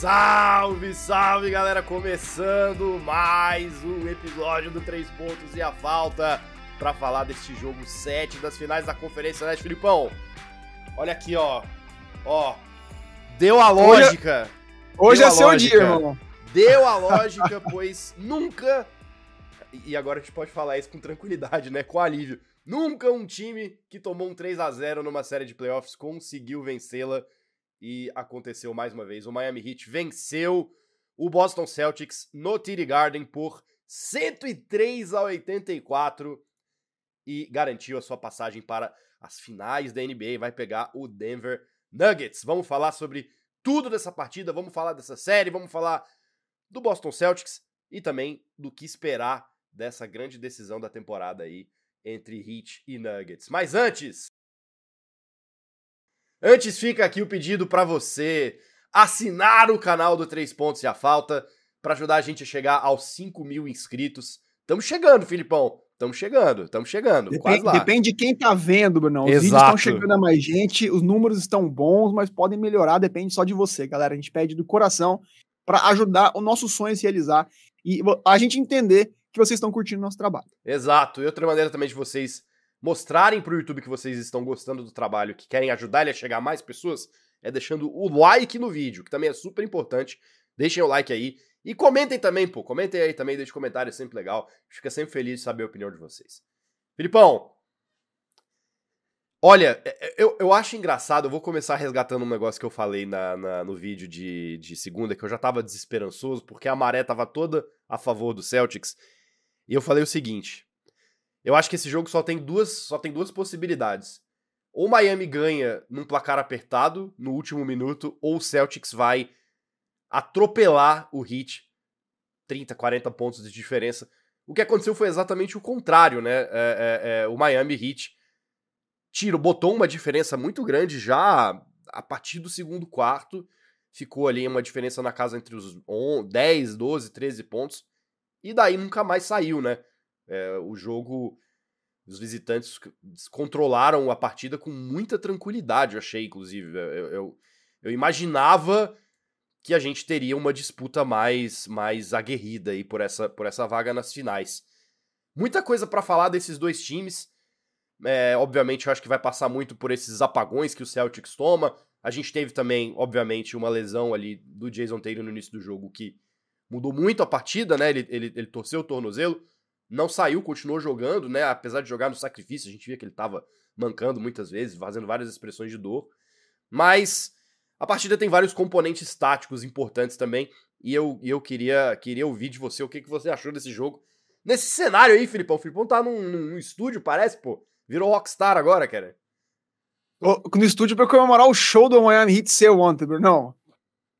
Salve, salve galera! Começando mais um episódio do Três Pontos e a Falta para falar deste jogo 7 das finais da Conferência Leste. Filipão, olha aqui, ó. Ó, deu a lógica. Hoje, hoje é seu dia, irmão. Deu a lógica, pois nunca. E agora a gente pode falar isso com tranquilidade, né? Com alívio. Nunca um time que tomou um 3 a 0 numa série de playoffs conseguiu vencê-la e aconteceu mais uma vez. O Miami Heat venceu o Boston Celtics no TD Garden por 103 a 84 e garantiu a sua passagem para as finais da NBA. Vai pegar o Denver Nuggets. Vamos falar sobre tudo dessa partida, vamos falar dessa série, vamos falar do Boston Celtics e também do que esperar dessa grande decisão da temporada aí entre Heat e Nuggets. Mas antes, Antes fica aqui o pedido para você assinar o canal do Três Pontos e a Falta para ajudar a gente a chegar aos 5 mil inscritos. Estamos chegando, Filipão. Estamos chegando, estamos chegando. Depende, depende, de quem tá vendo, Bruno. Os Exato. vídeos estão chegando a mais gente, os números estão bons, mas podem melhorar, depende só de você, galera. A gente pede do coração para ajudar o nosso sonho a se realizar e a gente entender que vocês estão curtindo o nosso trabalho. Exato. E outra maneira também de vocês mostrarem pro YouTube que vocês estão gostando do trabalho, que querem ajudar ele a chegar a mais pessoas, é deixando o like no vídeo, que também é super importante. Deixem o like aí. E comentem também, pô. Comentem aí também, deixem comentário, é sempre legal. Fica sempre feliz de saber a opinião de vocês. Filipão, olha, é, é, eu, eu acho engraçado, eu vou começar resgatando um negócio que eu falei na, na, no vídeo de, de segunda, que eu já tava desesperançoso, porque a maré tava toda a favor do Celtics. E eu falei o seguinte: eu acho que esse jogo só tem duas, só tem duas possibilidades. Ou Miami ganha num placar apertado no último minuto, ou o Celtics vai atropelar o Heat 30, 40 pontos de diferença. O que aconteceu foi exatamente o contrário, né? É, é, é, o Miami Heat tiro, botou uma diferença muito grande já a partir do segundo quarto. Ficou ali uma diferença na casa entre os 10, 12, 13 pontos. E daí nunca mais saiu, né? É, o jogo, os visitantes controlaram a partida com muita tranquilidade, eu achei, inclusive. Eu, eu, eu imaginava que a gente teria uma disputa mais mais aguerrida aí por essa, por essa vaga nas finais. Muita coisa para falar desses dois times. É, obviamente, eu acho que vai passar muito por esses apagões que o Celtics toma. A gente teve também, obviamente, uma lesão ali do Jason Taylor no início do jogo que mudou muito a partida, né? Ele, ele, ele torceu o tornozelo não saiu, continuou jogando, né? Apesar de jogar no sacrifício, a gente via que ele estava mancando muitas vezes, fazendo várias expressões de dor. Mas a partida tem vários componentes táticos importantes também. E eu, eu queria, queria ouvir de você o que, que você achou desse jogo. Nesse cenário aí, Filipão. O Filipão tá num, num estúdio, parece, pô. Virou rockstar agora, cara. No estúdio pra comemorar o show do Miami Heat seu ontem, Bruno.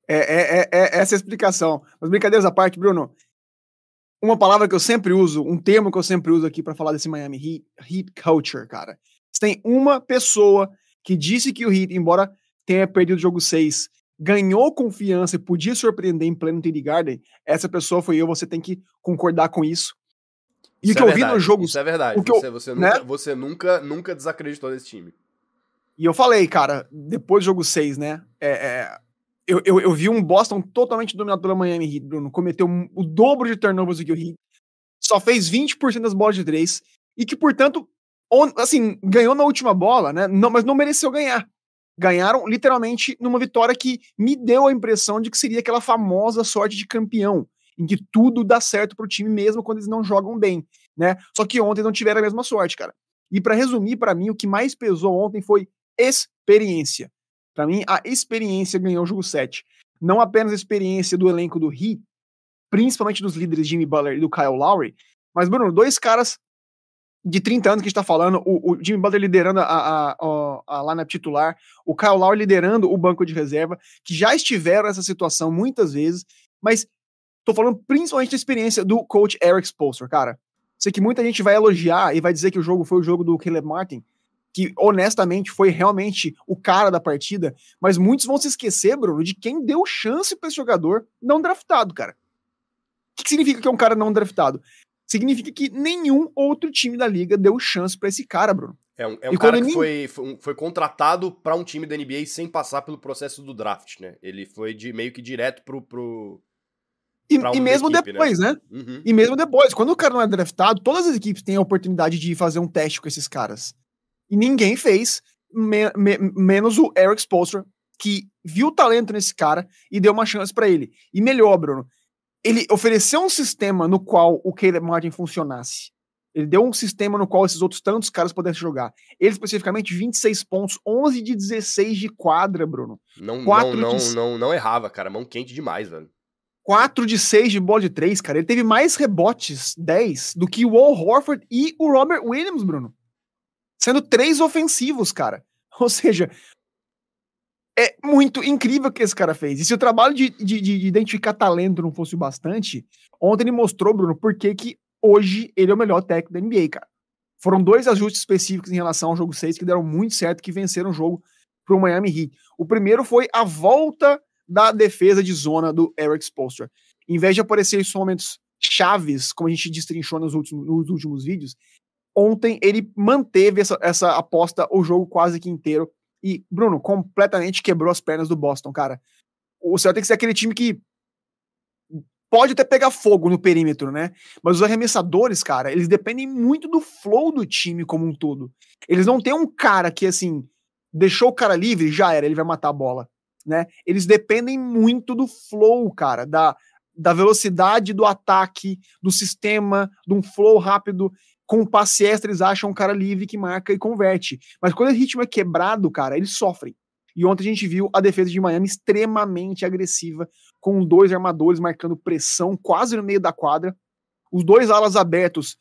É, é, é, é essa a explicação. Mas brincadeiras à parte, Bruno uma palavra que eu sempre uso, um termo que eu sempre uso aqui para falar desse Miami Heat, Heat Culture, cara. Se tem uma pessoa que disse que o Heat, embora tenha perdido o jogo 6, ganhou confiança e podia surpreender em pleno TD Garden, essa pessoa foi eu, você tem que concordar com isso. E o que é eu vi no jogo. Isso é verdade. Você, eu, você, né? nunca, você nunca, nunca desacreditou desse time. E eu falei, cara, depois do jogo 6, né? É, é, eu, eu, eu, vi um Boston totalmente dominado pela Miami Heat, Bruno. Cometeu o dobro de turnovers do que o Heat. Só fez 20% das bolas de três. E que, portanto, on, assim, ganhou na última bola, né? Não, mas não mereceu ganhar. Ganharam literalmente numa vitória que me deu a impressão de que seria aquela famosa sorte de campeão, em que tudo dá certo pro time mesmo quando eles não jogam bem, né? Só que ontem não tiveram a mesma sorte, cara. E para resumir para mim, o que mais pesou ontem foi experiência. Para mim, a experiência ganhou o jogo 7. Não apenas a experiência do elenco do Heat, principalmente dos líderes Jimmy Butler e do Kyle Lowry, mas, Bruno, dois caras de 30 anos que a gente tá falando, o, o Jimmy Butler liderando a, a, a, a titular, o Kyle Lowry liderando o banco de reserva, que já estiveram nessa situação muitas vezes, mas tô falando principalmente da experiência do coach Eric Spoelstra, cara. Sei que muita gente vai elogiar e vai dizer que o jogo foi o jogo do Caleb Martin, que honestamente foi realmente o cara da partida, mas muitos vão se esquecer, Bruno, de quem deu chance para esse jogador não draftado, cara. O que, significa que é um cara não draftado? Significa que nenhum outro time da liga deu chance para esse cara, Bruno. É um, é um cara que foi, foi, foi contratado para um time da NBA sem passar pelo processo do draft, né? Ele foi de meio que direto pro. pro e, e mesmo equipe, né? depois, né? né? Uhum. E mesmo depois, quando o cara não é draftado, todas as equipes têm a oportunidade de fazer um teste com esses caras. E ninguém fez, me, me, menos o Eric Spoelstra, que viu o talento nesse cara e deu uma chance para ele. E melhor, Bruno, ele ofereceu um sistema no qual o Caleb Martin funcionasse. Ele deu um sistema no qual esses outros tantos caras pudessem jogar. Ele, especificamente, 26 pontos, 11 de 16 de quadra, Bruno. Não, não, não, de... não, não errava, cara. Mão quente demais, velho. 4 de 6 de bola de 3, cara. Ele teve mais rebotes, 10, do que o Al Horford e o Robert Williams, Bruno. Sendo três ofensivos, cara. Ou seja, é muito incrível o que esse cara fez. E se o trabalho de, de, de identificar talento não fosse o bastante, ontem ele mostrou, Bruno, por que, hoje ele é o melhor técnico da NBA, cara. Foram dois ajustes específicos em relação ao jogo 6 que deram muito certo, que venceram o jogo para o Miami Heat. O primeiro foi a volta da defesa de zona do Eric Spoelstra. Em vez de aparecer em momentos chaves, como a gente destrinchou nos últimos, nos últimos vídeos, ontem ele manteve essa, essa aposta o jogo quase que inteiro. E, Bruno, completamente quebrou as pernas do Boston, cara. O Celtics é aquele time que pode até pegar fogo no perímetro, né? Mas os arremessadores, cara, eles dependem muito do flow do time como um todo. Eles não têm um cara que, assim, deixou o cara livre, já era, ele vai matar a bola, né? Eles dependem muito do flow, cara, da, da velocidade do ataque, do sistema, de um flow rápido. Com passe extra, eles acham um cara livre que marca e converte. Mas quando o ritmo é quebrado, cara, eles sofrem. E ontem a gente viu a defesa de Miami extremamente agressiva, com dois armadores marcando pressão quase no meio da quadra, os dois alas abertos,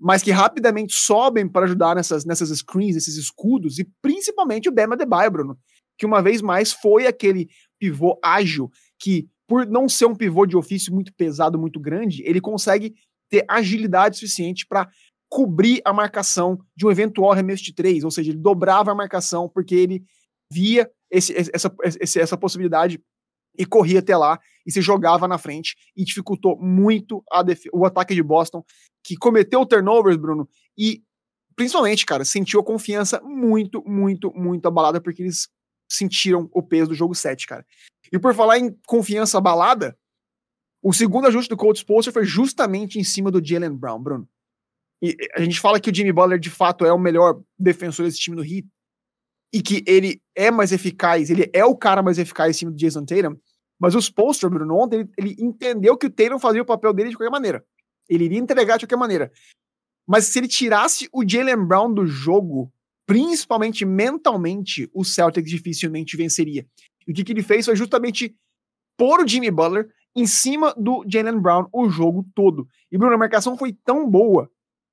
mas que rapidamente sobem para ajudar nessas, nessas screens, nesses escudos, e principalmente o Bema Debaio, Bruno, que uma vez mais foi aquele pivô ágil que, por não ser um pivô de ofício muito pesado, muito grande, ele consegue ter agilidade suficiente para cobrir a marcação de um eventual arremesso de três, ou seja, ele dobrava a marcação porque ele via esse, essa, essa possibilidade e corria até lá e se jogava na frente e dificultou muito o ataque de Boston, que cometeu turnovers, Bruno, e principalmente, cara, sentiu a confiança muito, muito, muito abalada porque eles sentiram o peso do jogo 7, cara. E por falar em confiança abalada, o segundo ajuste do Cold Spolster foi justamente em cima do Jalen Brown, Bruno. E a gente fala que o Jimmy Butler de fato é o melhor defensor desse time do Heat, e que ele é mais eficaz, ele é o cara mais eficaz em cima do Jason Tatum, mas o Spolster, Bruno, ontem ele, ele, entendeu que o Tatum fazia o papel dele de qualquer maneira. Ele iria entregar de qualquer maneira. Mas se ele tirasse o Jalen Brown do jogo, principalmente mentalmente, o Celtics dificilmente venceria. E o que, que ele fez foi justamente pôr o Jimmy Butler em cima do Jalen Brown o jogo todo. E, Bruno, a marcação foi tão boa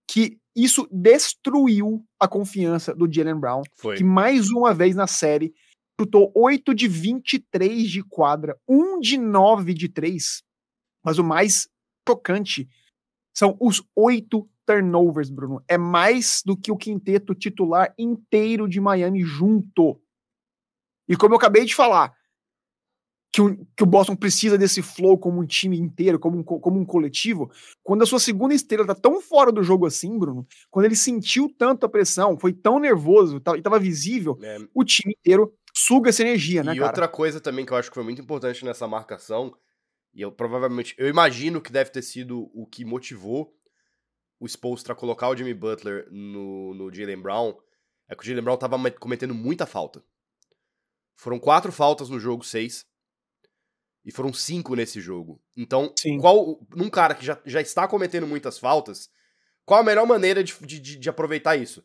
que isso destruiu a confiança do Jalen Brown, Foi. que mais uma vez na série chutou 8 de 23 de quadra, 1 de 9 de 3. Mas o mais chocante são os oito turnovers, Bruno. É mais do que o quinteto titular inteiro de Miami junto. E como eu acabei de falar, que o, que o Boston precisa desse flow como um time inteiro, como um, como um coletivo, quando a sua segunda estrela tá tão fora do jogo assim, Bruno, quando ele sentiu tanto a pressão, foi tão nervoso e tava visível, é. o time inteiro suga essa energia, né, e cara? outra coisa também que eu acho que foi muito importante nessa marcação, e eu provavelmente, eu imagino que deve ter sido o que motivou o Spolstra colocar o Jimmy Butler no, no Jalen Brown, é que o Jalen Brown tava cometendo muita falta. Foram quatro faltas no jogo, seis. E foram cinco nesse jogo. Então, Sim. qual num cara que já, já está cometendo muitas faltas, qual a melhor maneira de, de, de aproveitar isso?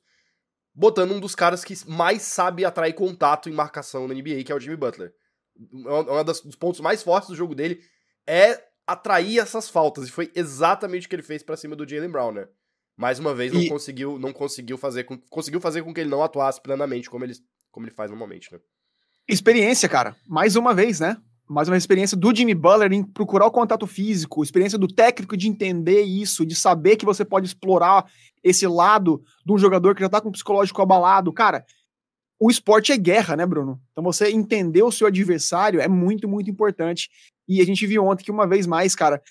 Botando um dos caras que mais sabe atrair contato em marcação na NBA, que é o Jimmy Butler. Um dos pontos mais fortes do jogo dele é atrair essas faltas. E foi exatamente o que ele fez para cima do Jalen Brown, né? Mais uma vez, não e... conseguiu não conseguiu fazer com, conseguiu fazer com que ele não atuasse plenamente como ele, como ele faz normalmente, né? Experiência, cara. Mais uma vez, né? Mais uma experiência do Jimmy Butler em procurar o contato físico, experiência do técnico de entender isso, de saber que você pode explorar esse lado de um jogador que já tá com o psicológico abalado. Cara, o esporte é guerra, né, Bruno? Então você entender o seu adversário é muito, muito importante. E a gente viu ontem que uma vez mais, cara,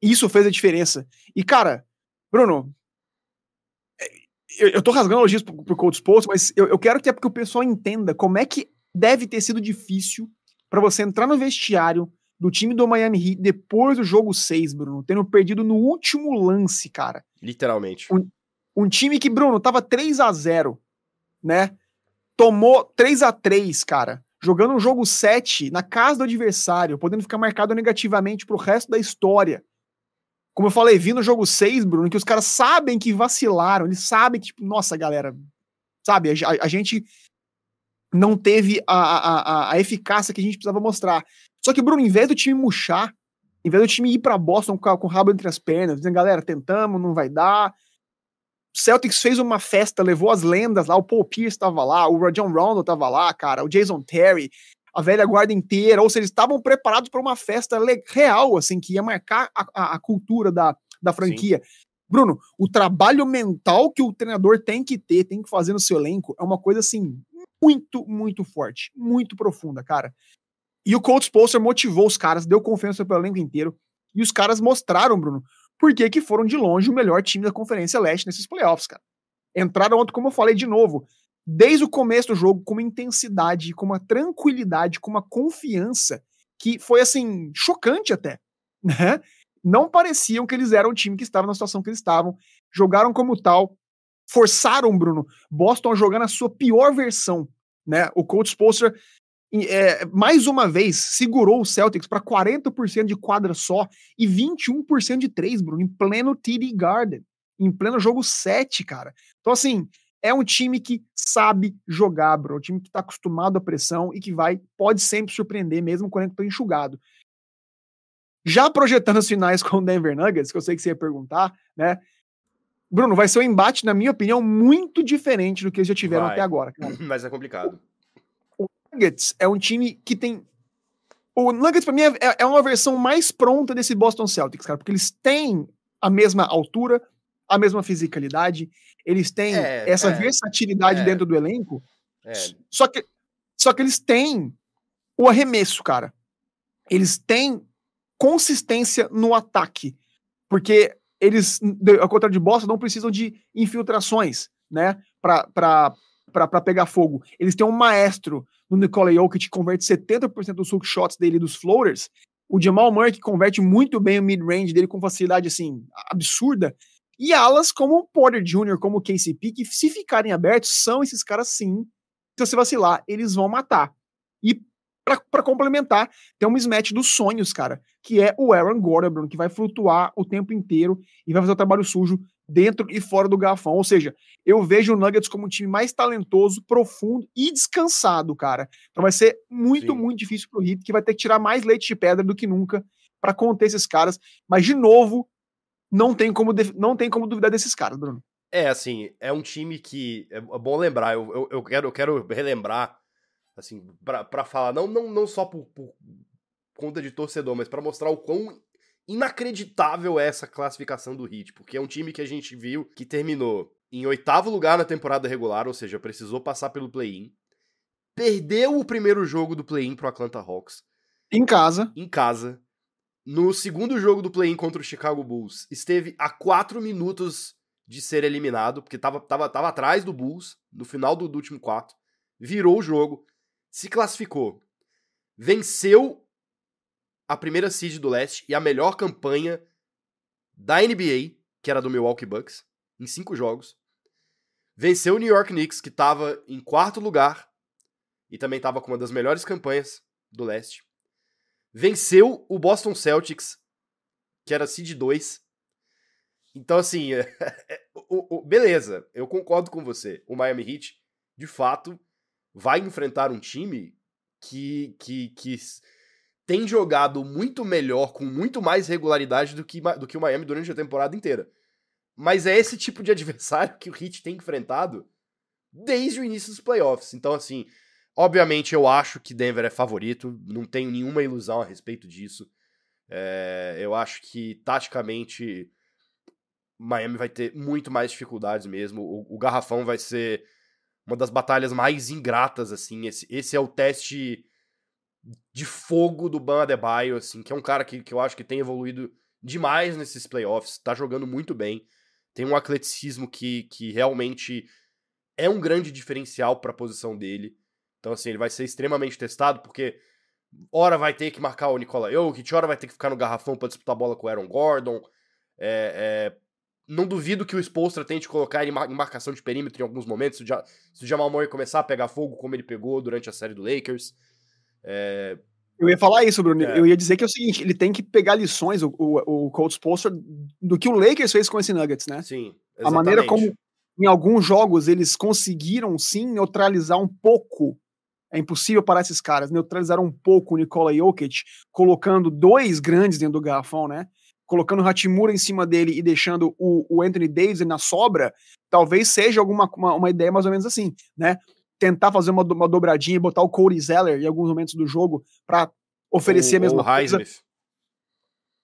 isso fez a diferença. E, cara, Bruno, eu, eu tô rasgando elogios pro, pro Cold Sports, mas eu, eu quero que, é porque o pessoal entenda como é que deve ter sido difícil para você entrar no vestiário do time do Miami Heat depois do jogo 6, Bruno, tendo perdido no último lance, cara. Literalmente. Um, um time que, Bruno, tava 3 a 0 né? Tomou 3 a 3 cara. Jogando um jogo 7 na casa do adversário, podendo ficar marcado negativamente pro resto da história. Como eu falei, vi no jogo 6, Bruno, que os caras sabem que vacilaram, eles sabem que, tipo, nossa, galera, sabe, a, a, a gente não teve a, a, a, eficácia que a gente precisava mostrar. Só que, Bruno, em vez do time murchar, em vez do time ir para Boston com, com o rabo entre as pernas, dizendo, galera, tentamos, não vai dar. Celtics fez uma festa, levou as lendas lá, o Paul Pierce estava lá, o Rajon Rondo estava lá, cara, o Jason Terry, a velha guarda inteira, ou seja, eles estavam preparados para uma festa real, assim, que ia marcar a, a, a cultura da, da franquia. Sim. Bruno, o trabalho mental que o treinador tem que ter, tem que fazer no seu elenco, é uma coisa assim muito, muito forte, muito profunda, cara. E o Coach Spolster motivou os caras, deu confiança pelo elenco inteiro. E os caras mostraram, Bruno, por que foram de longe o melhor time da Conferência Leste nesses playoffs, cara. Entraram ontem, como eu falei de novo, desde o começo do jogo, com uma intensidade, com uma tranquilidade, com uma confiança que foi, assim, chocante até, né? Não pareciam que eles eram o time que estava na situação que eles estavam, jogaram como tal, forçaram, Bruno, Boston a jogar na sua pior versão, né? O coach Spolster é, mais uma vez segurou o Celtics para 40% de quadra só e 21% de três, Bruno, em pleno TD Garden, em pleno jogo 7, cara. Então assim, é um time que sabe jogar, bro, um time que tá acostumado à pressão e que vai pode sempre surpreender mesmo quando tá enxugado. Já projetando as finais com o Denver Nuggets, que eu sei que você ia perguntar, né? Bruno, vai ser um embate, na minha opinião, muito diferente do que eles já tiveram vai. até agora. Cara. Mas é complicado. O Nuggets é um time que tem. O Nuggets, pra mim, é, é uma versão mais pronta desse Boston Celtics, cara, porque eles têm a mesma altura, a mesma fisicalidade, eles têm é, essa é, versatilidade é, dentro do elenco. É. Só, que, só que eles têm o arremesso, cara. Eles têm consistência no ataque. Porque eles, ao contrário de Boston, não precisam de infiltrações, né, para pegar fogo. Eles têm um maestro no Nikola Jokic que converte 70% dos hook shots dele dos floaters. O Jamal Murray que converte muito bem o mid-range dele com facilidade, assim, absurda. E alas como o Porter Jr., como o KCP, que se ficarem abertos, são esses caras sim. Se você vacilar, eles vão matar. Para complementar, tem um mismatch dos sonhos, cara, que é o Aaron Gordon, Bruno, que vai flutuar o tempo inteiro e vai fazer o trabalho sujo dentro e fora do garrafão. Ou seja, eu vejo o Nuggets como um time mais talentoso, profundo e descansado, cara. Então vai ser muito, Sim. muito difícil pro Heat, que vai ter que tirar mais leite de pedra do que nunca para conter esses caras. Mas, de novo, não tem como, não tem como duvidar desses caras, Bruno. É, assim, é um time que. É bom lembrar, eu, eu, eu quero, eu quero relembrar assim, para falar, não, não, não só por, por conta de torcedor, mas para mostrar o quão inacreditável é essa classificação do Heat, porque é um time que a gente viu que terminou em oitavo lugar na temporada regular, ou seja, precisou passar pelo play-in, perdeu o primeiro jogo do play-in pro Atlanta Hawks. Em casa. Em casa. No segundo jogo do play-in contra o Chicago Bulls, esteve a quatro minutos de ser eliminado, porque tava, tava, tava atrás do Bulls no final do, do último quarto, virou o jogo, se classificou, venceu a primeira seed do leste e a melhor campanha da NBA, que era do Milwaukee Bucks, em cinco jogos. Venceu o New York Knicks, que estava em quarto lugar e também estava com uma das melhores campanhas do leste. Venceu o Boston Celtics, que era seed 2. Então, assim, é, é, beleza, eu concordo com você. O Miami Heat, de fato, vai enfrentar um time que, que, que tem jogado muito melhor, com muito mais regularidade do que, do que o Miami durante a temporada inteira. Mas é esse tipo de adversário que o Heat tem enfrentado desde o início dos playoffs. Então, assim, obviamente eu acho que Denver é favorito, não tenho nenhuma ilusão a respeito disso. É, eu acho que, taticamente, Miami vai ter muito mais dificuldades mesmo. O, o garrafão vai ser uma das batalhas mais ingratas, assim. Esse, esse é o teste de fogo do Ban Adebayo, assim, que é um cara que, que eu acho que tem evoluído demais nesses playoffs, tá jogando muito bem. tem um atleticismo que, que realmente é um grande diferencial para a posição dele. Então, assim, ele vai ser extremamente testado, porque hora vai ter que marcar o Nikola Jokic, hora vai ter que ficar no garrafão para disputar bola com o Aaron Gordon. É, é, não duvido que o Spolstra tente colocar ele em marcação de perímetro em alguns momentos, se o Jamal Murray começar a pegar fogo como ele pegou durante a série do Lakers. É... Eu ia falar isso, Bruno. É. Eu ia dizer que é o seguinte, ele tem que pegar lições, o, o, o Coach Spolstra, do que o Lakers fez com esse Nuggets, né? Sim, exatamente. A maneira como em alguns jogos eles conseguiram sim neutralizar um pouco é impossível parar esses caras. Neutralizaram um pouco o Nikola Jokic, colocando dois grandes dentro do garrafão, né? Colocando o Hachimura em cima dele e deixando o, o Anthony Davis na sobra, talvez seja alguma uma, uma, ideia mais ou menos assim, né? Tentar fazer uma, uma dobradinha e botar o Cody Zeller em alguns momentos do jogo para oferecer ou, a mesma ou coisa. Highsmith.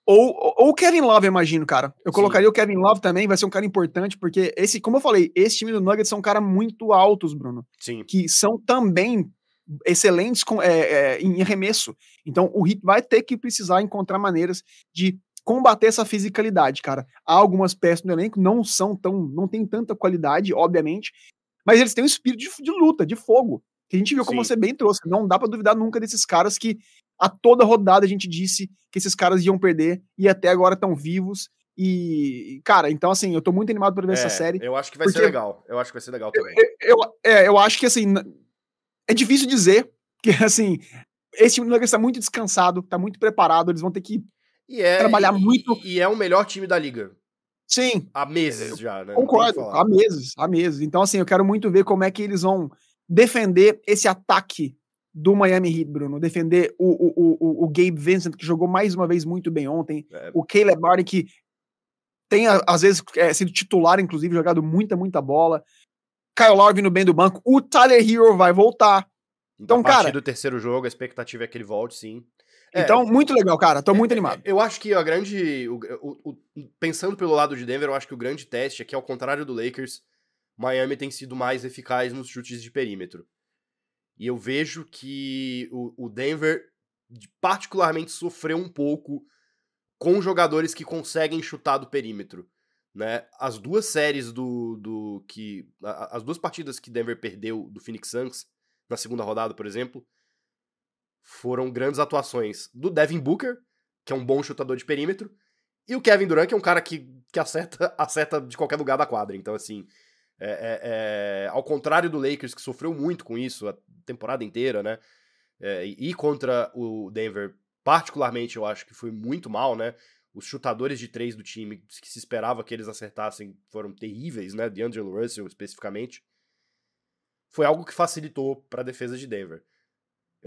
Ou, ou o Kevin Love, eu imagino, cara. Eu Sim. colocaria o Kevin Love também, vai ser um cara importante, porque esse, como eu falei, esse time do Nuggets são um cara muito altos, Bruno. Sim. Que são também excelentes com, é, é, em arremesso. Então o Heat vai ter que precisar encontrar maneiras de combater essa fisicalidade, cara. Há algumas peças no elenco não são tão, não tem tanta qualidade, obviamente, mas eles têm um espírito de, de luta, de fogo, que a gente viu como Sim. você bem trouxe. Não dá para duvidar nunca desses caras que a toda rodada a gente disse que esses caras iam perder e até agora estão vivos. E, cara, então assim, eu tô muito animado para ver é, essa série. Eu acho que vai ser legal. Eu acho que vai ser legal também. Eu, eu, é, eu acho que assim, é difícil dizer, que assim, esse time do Nuggets tá muito descansado, tá muito preparado, eles vão ter que é, trabalhar e, muito. E é o melhor time da liga. Sim. Há meses já, né? Concordo, há meses, há meses. Então, assim, eu quero muito ver como é que eles vão defender esse ataque do Miami Heat, Bruno. Defender o, o, o, o Gabe Vincent, que jogou mais uma vez muito bem ontem. É. O Caleb Barney, que tem, às vezes, é, sido titular, inclusive, jogado muita, muita bola. Kyle Lowry vindo bem do banco, o Tyler Hero vai voltar. Então, a partir cara, do terceiro jogo, a expectativa é que ele volte, sim. É, então, muito legal, cara. Tô muito é, animado. Eu acho que a grande. O, o, o, pensando pelo lado de Denver, eu acho que o grande teste é que, ao contrário do Lakers, Miami tem sido mais eficaz nos chutes de perímetro. E eu vejo que o, Denver, particularmente, sofreu um pouco com jogadores que conseguem chutar do perímetro né? As duas séries do, do que as duas partidas que Denver perdeu do Phoenix Suns na segunda rodada, por exemplo, foram grandes atuações do Devin Booker, que é um bom chutador de perímetro, e o Kevin Durant, que é um cara que, que acerta, acerta de qualquer lugar da quadra. Então, assim, é, é, é, ao contrário do Lakers, que sofreu muito com isso a temporada inteira, né? É, e contra o Denver, particularmente, eu acho que foi muito mal, né? os chutadores de três do time que se esperava que eles acertassem foram terríveis, né? De Angelo Russell especificamente. Foi algo que facilitou para a defesa de Denver.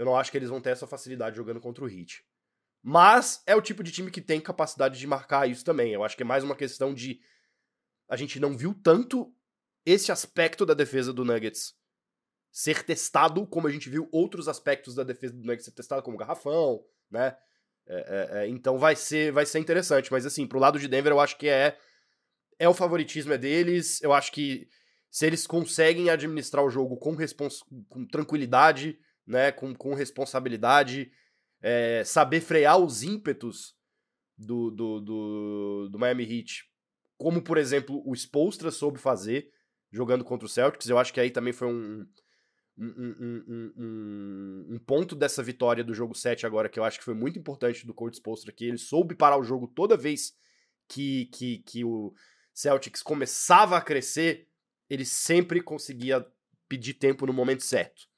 Eu não acho que eles vão ter essa facilidade jogando contra o Heat. Mas é o tipo de time que tem capacidade de marcar isso também. Eu acho que é mais uma questão de a gente não viu tanto esse aspecto da defesa do Nuggets ser testado como a gente viu outros aspectos da defesa do Nuggets ser testado como garrafão, né? É, é, é, então vai ser, vai ser interessante. Mas assim, pro lado de Denver, eu acho que é. É o favoritismo é deles. Eu acho que se eles conseguem administrar o jogo com, respons com tranquilidade, né? Com, com responsabilidade, é, saber frear os ímpetos do, do, do, do Miami Heat, como por exemplo o Spolstra soube fazer jogando contra o Celtics, eu acho que aí também foi um, um, um, um, um, ponto dessa vitória do jogo 7 agora, que eu acho que foi muito importante do Coach Spolstra aqui. Ele soube parar o jogo toda vez que, que, que o Celtics começava a crescer, ele sempre conseguia pedir tempo no momento certo.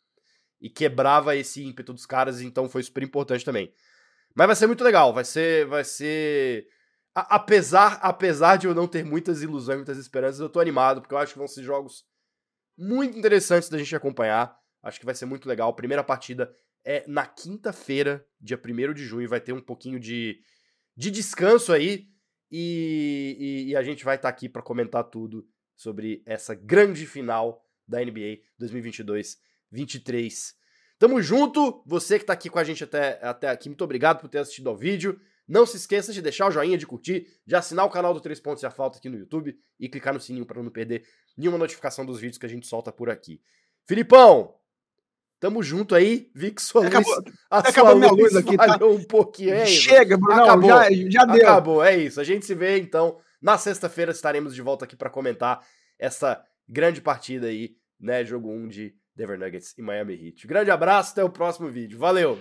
E quebrava esse ímpeto dos caras, então foi super importante também. Mas vai ser muito legal, vai ser. Vai ser. A, apesar, apesar de eu não ter muitas ilusões, muitas esperanças, eu tô animado, porque eu acho que vão ser jogos muito interessantes da gente acompanhar. Acho que vai ser muito legal. Primeira partida é na quinta-feira, dia 1 de junho. Vai ter um pouquinho de, de descanso aí. E, e, e a gente vai estar tá aqui para comentar tudo sobre essa grande final da NBA 2022-23. Tamo junto, você que tá aqui com a gente até, até aqui, muito obrigado por ter assistido ao vídeo. Não se esqueça de deixar o joinha, de curtir, de assinar o canal do 3 Pontos e a Falta aqui no YouTube e clicar no sininho para não perder nenhuma notificação dos vídeos que a gente solta por aqui. Filipão, Tamo junto aí, vi que sua acabou, luz, a acabou minha luz aqui, tá? um pouquinho. É Chega, Bruno, acabou, já, já deu. Acabou, é isso. A gente se vê, então, Na sexta-feira estaremos de volta aqui para comentar essa grande partida aí, né? Jogo 1 de Denver Nuggets e Miami Heat. Grande abraço, até o próximo vídeo. Valeu!